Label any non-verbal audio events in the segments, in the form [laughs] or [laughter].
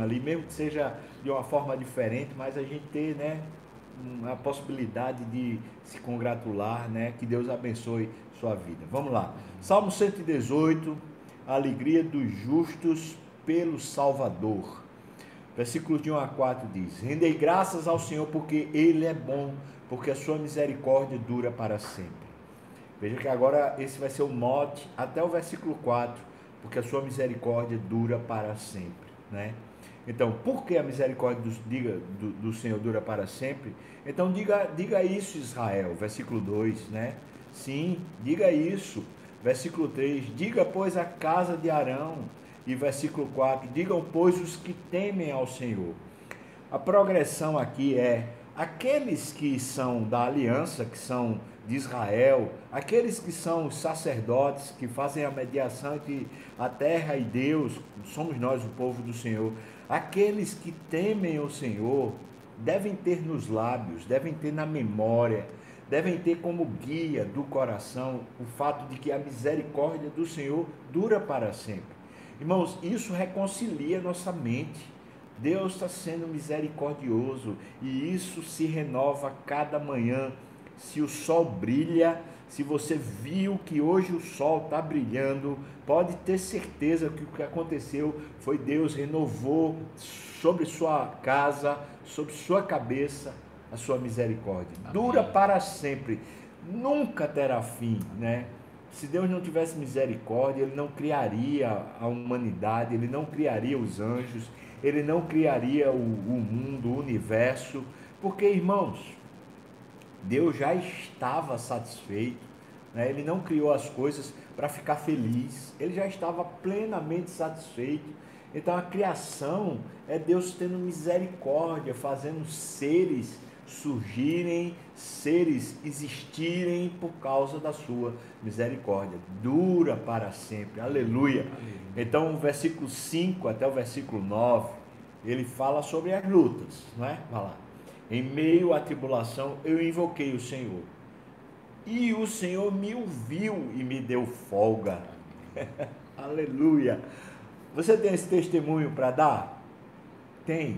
ali, mesmo que seja de uma forma diferente, mas a gente ter, né, a possibilidade de se congratular, né, que Deus abençoe sua vida. Vamos lá. Salmo 118, a alegria dos justos pelo Salvador. Versículo de 1 a 4 diz: Rendei graças ao Senhor porque Ele é bom, porque a sua misericórdia dura para sempre. Veja que agora esse vai ser o mote até o versículo 4, porque a sua misericórdia dura para sempre. Né? Então, por que a misericórdia do, diga, do, do, Senhor dura para sempre? Então, diga, diga isso, Israel, versículo 2, né? Sim, diga isso. Versículo 3, diga, pois, a casa de Arão. E versículo 4, digam, pois, os que temem ao Senhor. A progressão aqui é aqueles que são da aliança, que são de Israel, aqueles que são os sacerdotes que fazem a mediação entre a terra e Deus, somos nós o povo do Senhor. Aqueles que temem o Senhor devem ter nos lábios, devem ter na memória, devem ter como guia do coração o fato de que a misericórdia do Senhor dura para sempre. Irmãos, isso reconcilia nossa mente. Deus está sendo misericordioso e isso se renova cada manhã. Se o sol brilha, se você viu que hoje o sol está brilhando, pode ter certeza que o que aconteceu foi Deus renovou sobre sua casa, sobre sua cabeça, a sua misericórdia. Amém. Dura para sempre, nunca terá fim, né? Se Deus não tivesse misericórdia, Ele não criaria a humanidade, Ele não criaria os anjos, Ele não criaria o, o mundo, o universo, porque, irmãos, Deus já estava satisfeito, né? Ele não criou as coisas para ficar feliz, Ele já estava plenamente satisfeito. Então a criação é Deus tendo misericórdia, fazendo seres surgirem, seres existirem por causa da sua misericórdia. Dura para sempre. Aleluia. Então, o versículo 5 até o versículo 9, ele fala sobre as lutas, não é? Vai lá. Em meio à tribulação, eu invoquei o Senhor. E o Senhor me ouviu e me deu folga. [laughs] Aleluia. Você tem esse testemunho para dar? Tem.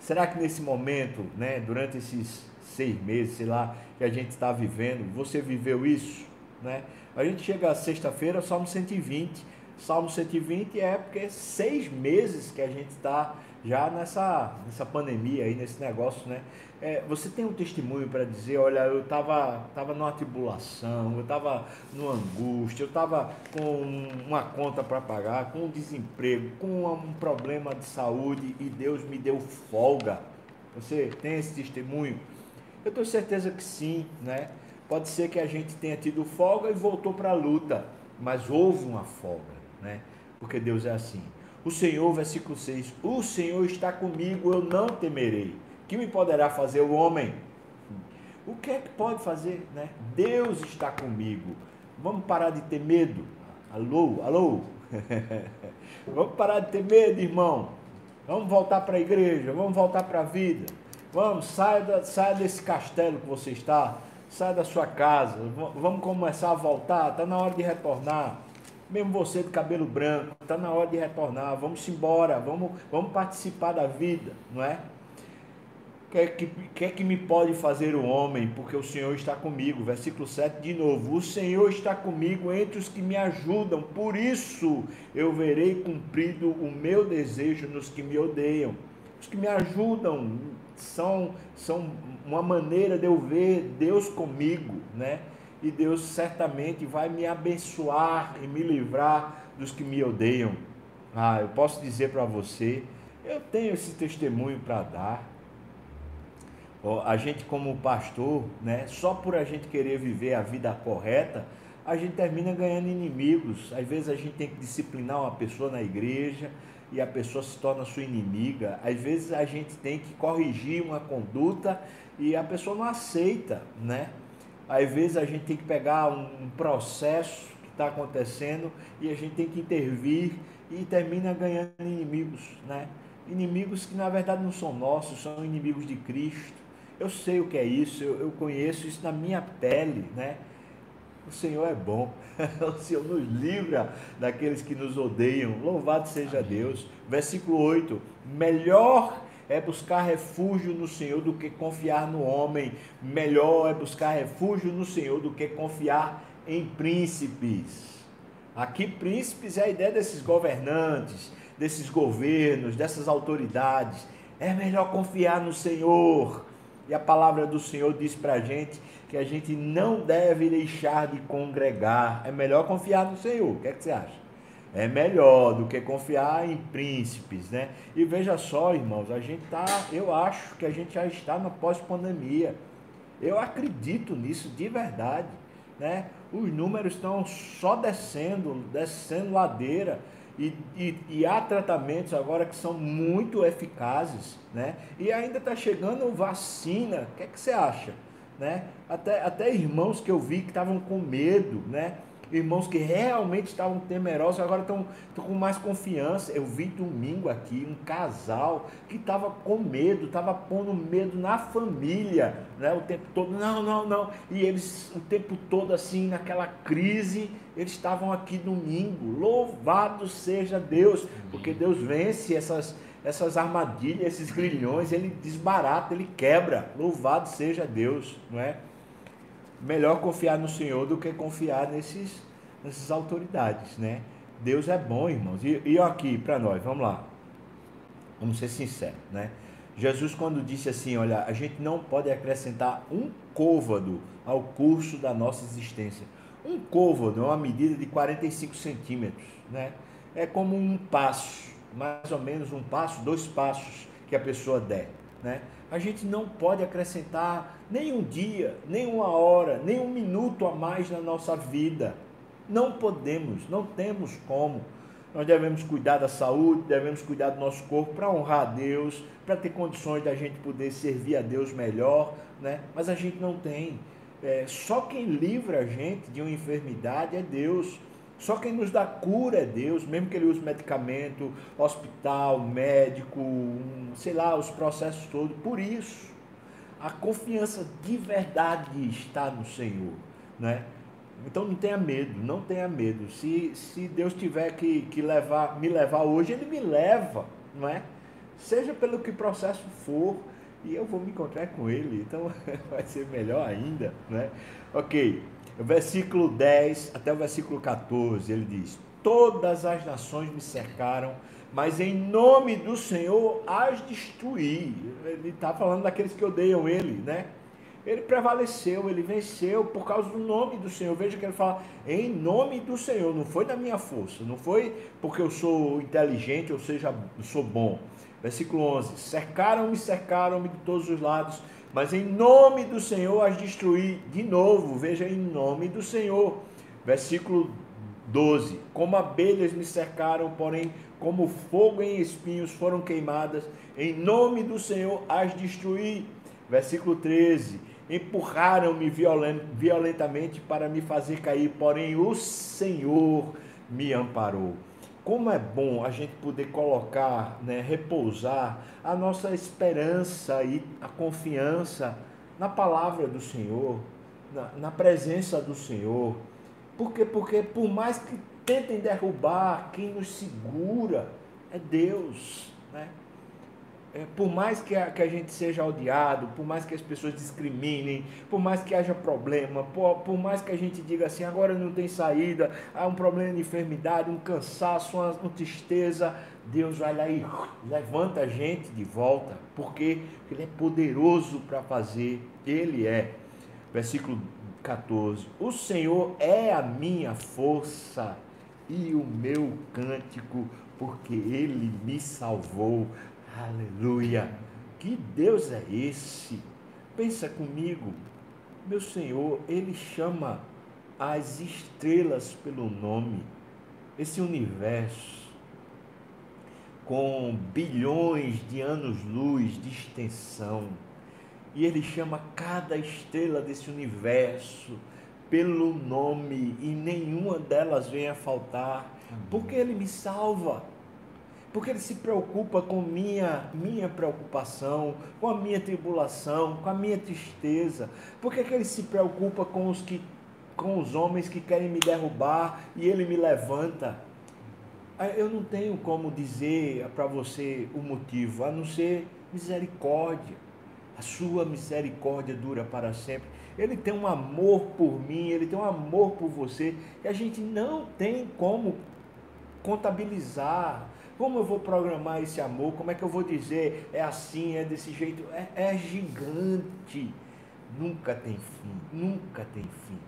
Será que nesse momento, né, durante esses seis meses, sei lá, que a gente está vivendo, você viveu isso? Né? A gente chega sexta-feira, Salmo 120. Salmo 120 é porque é seis meses que a gente está já nessa, nessa pandemia aí, nesse negócio, né? É, você tem um testemunho para dizer, olha, eu estava tava numa tribulação, eu estava numa angústia, eu estava com uma conta para pagar, com um desemprego, com um problema de saúde e Deus me deu folga. Você tem esse testemunho? Eu tenho certeza que sim, né? Pode ser que a gente tenha tido folga e voltou para a luta, mas houve uma folga, né? Porque Deus é assim. O Senhor, versículo 6, o Senhor está comigo, eu não temerei que me poderá fazer o homem? O que é que pode fazer? Né? Deus está comigo. Vamos parar de ter medo. Alô, alô. [laughs] vamos parar de ter medo, irmão. Vamos voltar para a igreja, vamos voltar para a vida. Vamos, saia, da, saia desse castelo que você está, saia da sua casa. Vamos começar a voltar, está na hora de retornar. Mesmo você de cabelo branco, está na hora de retornar. Vamos embora, vamos, vamos participar da vida, não é? Quer que, quer que me pode fazer o homem, porque o Senhor está comigo. Versículo 7 de novo. O Senhor está comigo entre os que me ajudam, por isso eu verei cumprido o meu desejo nos que me odeiam. Os que me ajudam são, são uma maneira de eu ver Deus comigo, né? E Deus certamente vai me abençoar e me livrar dos que me odeiam. Ah, eu posso dizer para você, eu tenho esse testemunho para dar a gente como pastor, né, só por a gente querer viver a vida correta, a gente termina ganhando inimigos. Às vezes a gente tem que disciplinar uma pessoa na igreja e a pessoa se torna sua inimiga. Às vezes a gente tem que corrigir uma conduta e a pessoa não aceita, né? Às vezes a gente tem que pegar um processo que está acontecendo e a gente tem que intervir e termina ganhando inimigos, né? Inimigos que na verdade não são nossos, são inimigos de Cristo eu sei o que é isso, eu, eu conheço isso na minha pele, né? O Senhor é bom. [laughs] O Senhor nos livra daqueles que nos odeiam. Louvado seja. Deus. Versículo 8: Melhor é buscar refúgio no Senhor do que confiar no homem. Melhor é buscar refúgio no Senhor do que confiar em príncipes. Aqui, príncipes é a ideia desses governantes, desses governos, dessas autoridades. É melhor confiar no Senhor. E a palavra do Senhor diz para a gente que a gente não deve deixar de congregar. É melhor confiar no Senhor. O que é que você acha? É melhor do que confiar em príncipes, né? E veja só, irmãos, a gente tá, eu acho que a gente já está na pós-pandemia. Eu acredito nisso de verdade, né? Os números estão só descendo, descendo ladeira. E, e, e, há tratamentos agora que são muito eficazes, né? E ainda está chegando vacina. O que, é que você acha? Né? Até, até irmãos que eu vi que estavam com medo, né? Irmãos que realmente estavam temerosos, agora estão, estão com mais confiança. Eu vi domingo aqui um casal que estava com medo, estava pondo medo na família, né? O tempo todo, não, não, não. E eles, o tempo todo assim, naquela crise, eles estavam aqui domingo. Louvado seja Deus, porque Deus vence essas essas armadilhas, esses grilhões, ele desbarata, ele quebra. Louvado seja Deus, não é? Melhor confiar no Senhor do que confiar nesses, nessas autoridades, né? Deus é bom, irmãos. E, e aqui, para nós, vamos lá. Vamos ser sinceros, né? Jesus, quando disse assim: Olha, a gente não pode acrescentar um côvado ao curso da nossa existência. Um côvado é uma medida de 45 centímetros, né? É como um passo, mais ou menos um passo, dois passos que a pessoa der, né? A gente não pode acrescentar nem um dia, nem uma hora, nem um minuto a mais na nossa vida. Não podemos, não temos como. Nós devemos cuidar da saúde, devemos cuidar do nosso corpo para honrar a Deus, para ter condições da gente poder servir a Deus melhor, né? Mas a gente não tem. É, só quem livra a gente de uma enfermidade é Deus. Só quem nos dá cura é Deus, mesmo que ele use medicamento, hospital, médico, sei lá, os processos todos. Por isso, a confiança de verdade está no Senhor, né? Então não tenha medo, não tenha medo. Se, se Deus tiver que, que levar, me levar hoje, Ele me leva, não é? Seja pelo que processo for, e eu vou me encontrar com Ele, então [laughs] vai ser melhor ainda, né? Ok, versículo 10 até o versículo 14, ele diz: Todas as nações me cercaram, mas em nome do Senhor as destruí. Ele está falando daqueles que odeiam ele, né? Ele prevaleceu, ele venceu por causa do nome do Senhor. Veja que ele fala em nome do Senhor, não foi da minha força, não foi porque eu sou inteligente ou seja, sou bom. Versículo 11: Cercaram-me, cercaram-me de todos os lados, mas em nome do Senhor as destruí de novo. Veja, em nome do Senhor. Versículo 12: Como abelhas me cercaram, porém, como fogo em espinhos foram queimadas, em nome do Senhor as destruí. Versículo 13: Empurraram-me violentamente para me fazer cair, porém o Senhor me amparou. Como é bom a gente poder colocar, né, repousar a nossa esperança e a confiança na palavra do Senhor, na, na presença do Senhor. Por quê? Porque por mais que tentem derrubar, quem nos segura é Deus. Né? É, por mais que a, que a gente seja odiado, por mais que as pessoas discriminem, por mais que haja problema, por, por mais que a gente diga assim, agora não tem saída, há um problema de enfermidade, um cansaço, uma, uma tristeza, Deus vai lá e levanta a gente de volta, porque Ele é poderoso para fazer, Ele é. Versículo 14: O Senhor é a minha força e o meu cântico, porque Ele me salvou. Aleluia! Que Deus é esse? Pensa comigo, meu Senhor, Ele chama as estrelas pelo nome, esse universo, com bilhões de anos-luz de extensão, e Ele chama cada estrela desse universo pelo nome, e nenhuma delas vem a faltar, porque Ele me salva porque ele se preocupa com minha minha preocupação, com a minha tribulação, com a minha tristeza. Por que, que ele se preocupa com os que com os homens que querem me derrubar e ele me levanta. Eu não tenho como dizer para você o motivo, a não ser misericórdia. A sua misericórdia dura para sempre. Ele tem um amor por mim, ele tem um amor por você, que a gente não tem como contabilizar. Como eu vou programar esse amor? Como é que eu vou dizer é assim, é desse jeito? É, é gigante. Nunca tem fim, nunca tem fim.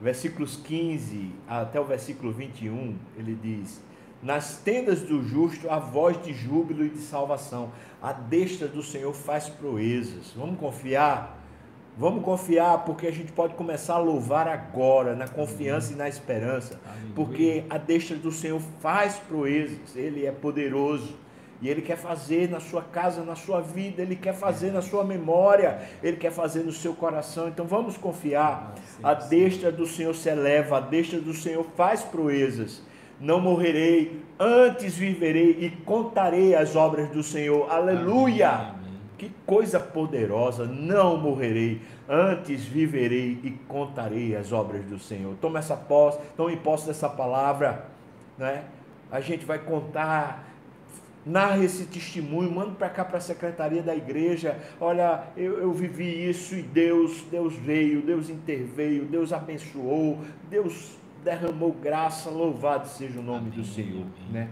Versículos 15 até o versículo 21, ele diz: Nas tendas do justo a voz de júbilo e de salvação, a destra do Senhor faz proezas. Vamos confiar Vamos confiar, porque a gente pode começar a louvar agora, na confiança e na esperança, porque a destra do Senhor faz proezas, Ele é poderoso. E Ele quer fazer na sua casa, na sua vida, Ele quer fazer na sua memória, Ele quer fazer no seu coração. Então vamos confiar. A destra do Senhor se eleva, a destra do Senhor faz proezas. Não morrerei, antes viverei e contarei as obras do Senhor. Aleluia! Que coisa poderosa! Não morrerei, antes viverei e contarei as obras do Senhor. Toma essa posse, tome posse dessa palavra, né? A gente vai contar, narra esse testemunho, manda para cá para a secretaria da igreja. Olha, eu, eu vivi isso e Deus, Deus veio, Deus interveio, Deus abençoou, Deus derramou graça. Louvado seja o nome amém, do Senhor, amém. né?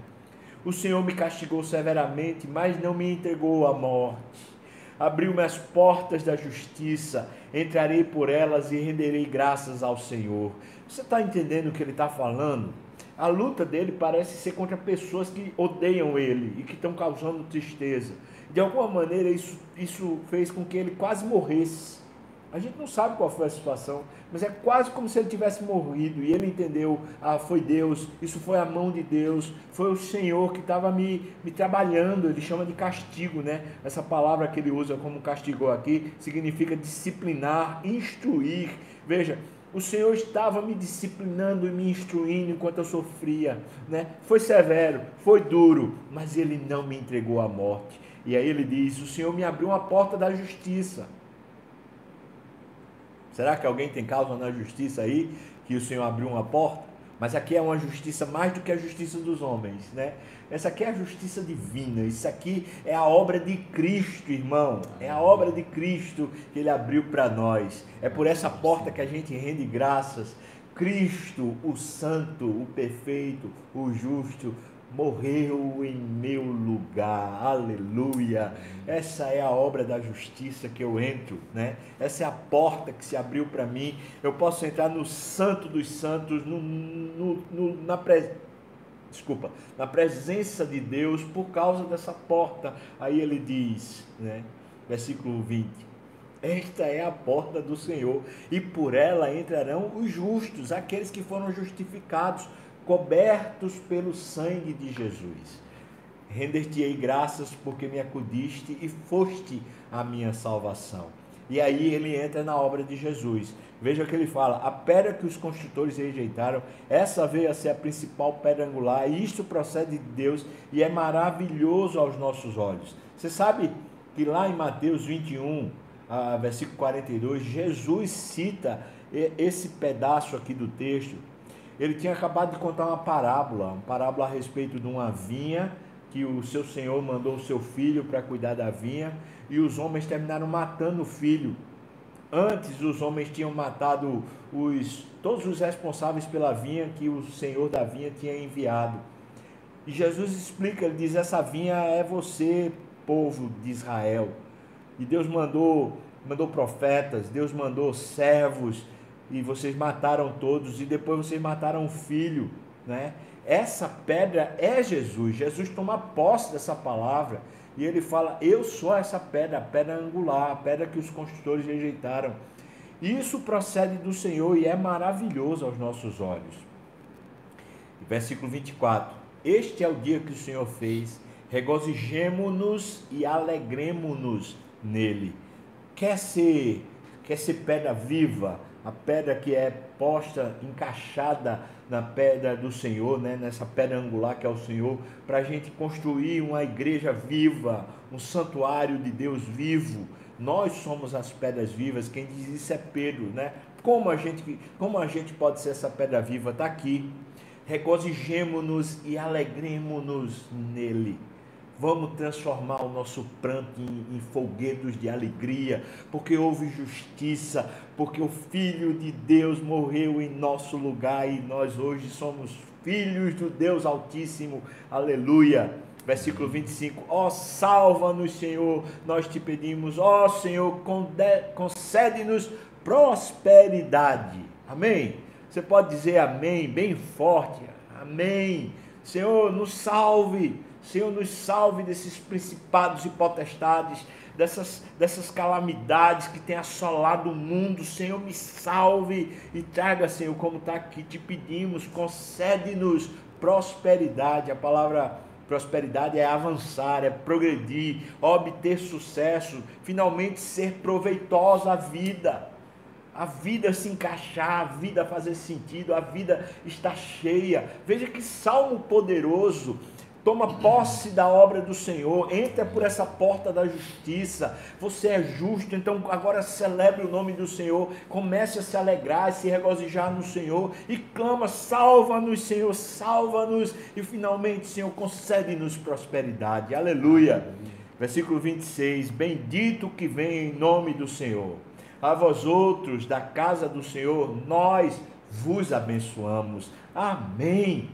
O Senhor me castigou severamente, mas não me entregou à morte abriu-me as portas da justiça, entrarei por elas e renderei graças ao Senhor. Você está entendendo o que ele está falando? A luta dele parece ser contra pessoas que odeiam ele e que estão causando tristeza. De alguma maneira, isso, isso fez com que ele quase morresse. A gente não sabe qual foi a situação, mas é quase como se ele tivesse morrido e ele entendeu: ah, foi Deus, isso foi a mão de Deus, foi o Senhor que estava me, me trabalhando. Ele chama de castigo, né? Essa palavra que ele usa como castigou aqui significa disciplinar, instruir. Veja, o Senhor estava me disciplinando e me instruindo enquanto eu sofria, né? Foi severo, foi duro, mas ele não me entregou à morte. E aí ele diz: O Senhor me abriu uma porta da justiça. Será que alguém tem causa na justiça aí que o Senhor abriu uma porta? Mas aqui é uma justiça mais do que a justiça dos homens, né? Essa aqui é a justiça divina. Isso aqui é a obra de Cristo, irmão. É a obra de Cristo que ele abriu para nós. É por essa porta que a gente rende graças. Cristo, o santo, o perfeito, o justo, morreu em meu lugar. Aleluia. Essa é a obra da justiça que eu entro, né? Essa é a porta que se abriu para mim. Eu posso entrar no santo dos santos, no, no, no, na presença desculpa, na presença de Deus por causa dessa porta. Aí ele diz, né, versículo 20: Esta é a porta do Senhor, e por ela entrarão os justos, aqueles que foram justificados cobertos pelo sangue de Jesus. Render-te-ei graças porque me acudiste e foste a minha salvação. E aí ele entra na obra de Jesus. Veja que ele fala: a pedra que os construtores rejeitaram, essa veio a ser a principal pedra angular, e isto procede de Deus e é maravilhoso aos nossos olhos. Você sabe que lá em Mateus 21, versículo 42, Jesus cita esse pedaço aqui do texto ele tinha acabado de contar uma parábola, uma parábola a respeito de uma vinha, que o seu senhor mandou o seu filho para cuidar da vinha, e os homens terminaram matando o filho. Antes os homens tinham matado os, todos os responsáveis pela vinha que o senhor da vinha tinha enviado. E Jesus explica, ele diz: essa vinha é você, povo de Israel. E Deus mandou, mandou profetas, Deus mandou servos, e vocês mataram todos, e depois vocês mataram o filho, né? Essa pedra é Jesus. Jesus toma posse dessa palavra e ele fala: Eu sou essa pedra, a pedra angular, a pedra que os construtores rejeitaram. Isso procede do Senhor e é maravilhoso aos nossos olhos. Versículo 24: Este é o dia que o Senhor fez, regozijemo-nos e alegremo-nos nele. Quer ser, quer ser pedra viva, a pedra que é posta, encaixada na pedra do Senhor, né? nessa pedra angular que é o Senhor, para a gente construir uma igreja viva, um santuário de Deus vivo, Nós somos as pedras vivas. Quem diz isso é Pedro, né? Como a gente, como a gente pode ser essa pedra viva? Está aqui. Regozijemo-nos e alegremos-nos nele. Vamos transformar o nosso pranto em, em folguedos de alegria, porque houve justiça, porque o Filho de Deus morreu em nosso lugar e nós hoje somos filhos do Deus Altíssimo. Aleluia. Versículo 25: Ó, oh, salva-nos, Senhor, nós te pedimos, ó oh, Senhor, concede-nos prosperidade. Amém. Você pode dizer amém, bem forte. Amém. Senhor, nos salve Senhor, nos salve desses principados e potestades, dessas, dessas calamidades que têm assolado o mundo. Senhor, me salve e traga, Senhor, como está aqui, te pedimos, concede-nos prosperidade. A palavra prosperidade é avançar, é progredir, obter sucesso, finalmente ser proveitosa a vida. A vida se encaixar, a vida fazer sentido, a vida está cheia. Veja que salmo poderoso toma posse da obra do Senhor, entra por essa porta da justiça. Você é justo, então agora celebre o nome do Senhor, comece a se alegrar, a se regozijar no Senhor e clama: salva-nos, Senhor, salva-nos e finalmente, Senhor, concede-nos prosperidade. Aleluia. Versículo 26: Bendito que vem em nome do Senhor. A vós outros da casa do Senhor, nós vos abençoamos. Amém.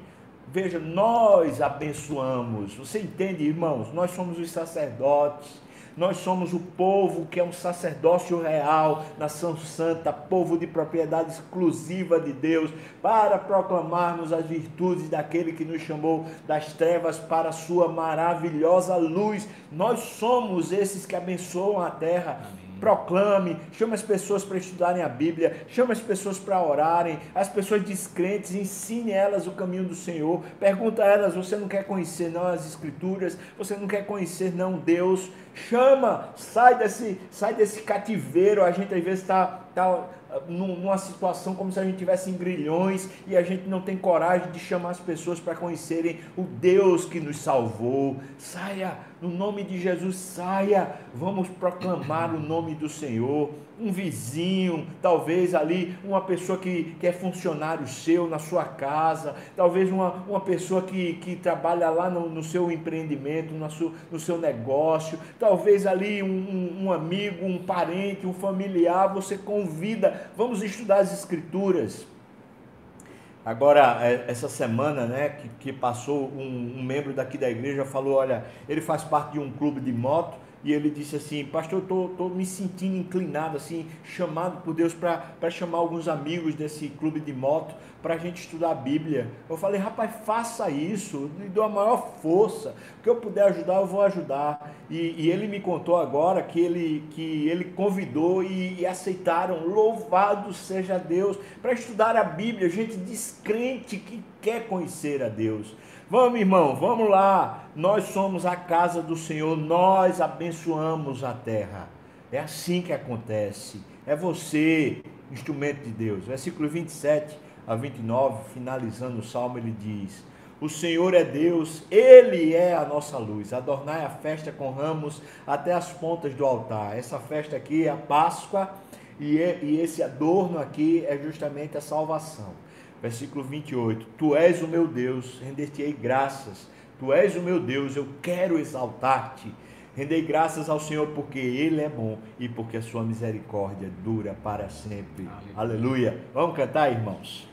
Veja, nós abençoamos. Você entende, irmãos? Nós somos os sacerdotes. Nós somos o povo que é um sacerdócio real, nação santa, povo de propriedade exclusiva de Deus, para proclamarmos as virtudes daquele que nos chamou das trevas para a sua maravilhosa luz. Nós somos esses que abençoam a terra. Amém proclame, chame as pessoas para estudarem a Bíblia, chame as pessoas para orarem, as pessoas descrentes, ensine elas o caminho do Senhor, pergunta a elas, você não quer conhecer não as escrituras, você não quer conhecer não Deus, chama, sai desse, sai desse cativeiro, a gente às vezes está tá numa situação como se a gente tivesse em grilhões e a gente não tem coragem de chamar as pessoas para conhecerem o Deus que nos salvou. Saia, no nome de Jesus, saia. Vamos proclamar o nome do Senhor. Um vizinho, talvez ali uma pessoa que, que é funcionário seu na sua casa, talvez uma, uma pessoa que, que trabalha lá no, no seu empreendimento, no seu, no seu negócio, talvez ali um, um, um amigo, um parente, um familiar, você convida vamos estudar as escrituras. Agora, é, essa semana, né, que, que passou, um, um membro daqui da igreja falou, olha, ele faz parte de um clube de moto, e ele disse assim, pastor, eu tô, tô me sentindo inclinado, assim, chamado por Deus para chamar alguns amigos desse clube de moto para a gente estudar a Bíblia. Eu falei, rapaz, faça isso, me dou a maior força, o que eu puder ajudar, eu vou ajudar. E, e ele me contou agora que ele, que ele convidou e, e aceitaram, louvado seja Deus, para estudar a Bíblia, gente descrente que quer conhecer a Deus. Vamos, irmão, vamos lá. Nós somos a casa do Senhor, nós abençoamos a terra. É assim que acontece. É você, instrumento de Deus. Versículo 27 a 29, finalizando o salmo, ele diz: O Senhor é Deus, Ele é a nossa luz. Adornai a festa com ramos até as pontas do altar. Essa festa aqui é a Páscoa e, é, e esse adorno aqui é justamente a salvação. Versículo 28: Tu és o meu Deus, render-te-ei graças. Tu és o meu Deus, eu quero exaltar-te. Rendei graças ao Senhor porque Ele é bom e porque a sua misericórdia dura para sempre. Aleluia. Aleluia. Vamos cantar, irmãos?